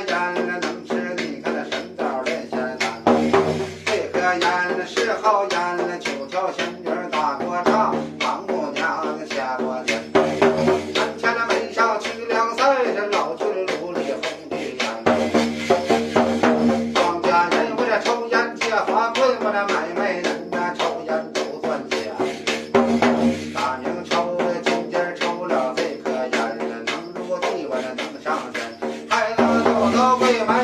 烟呐能吃你看那神枣练仙丹这颗烟是好烟九条仙女打过仗王母娘娘下凡尘呐天的美少妻梁赛老去了庐陵的红庄稼人为了抽烟结发棍把那买卖了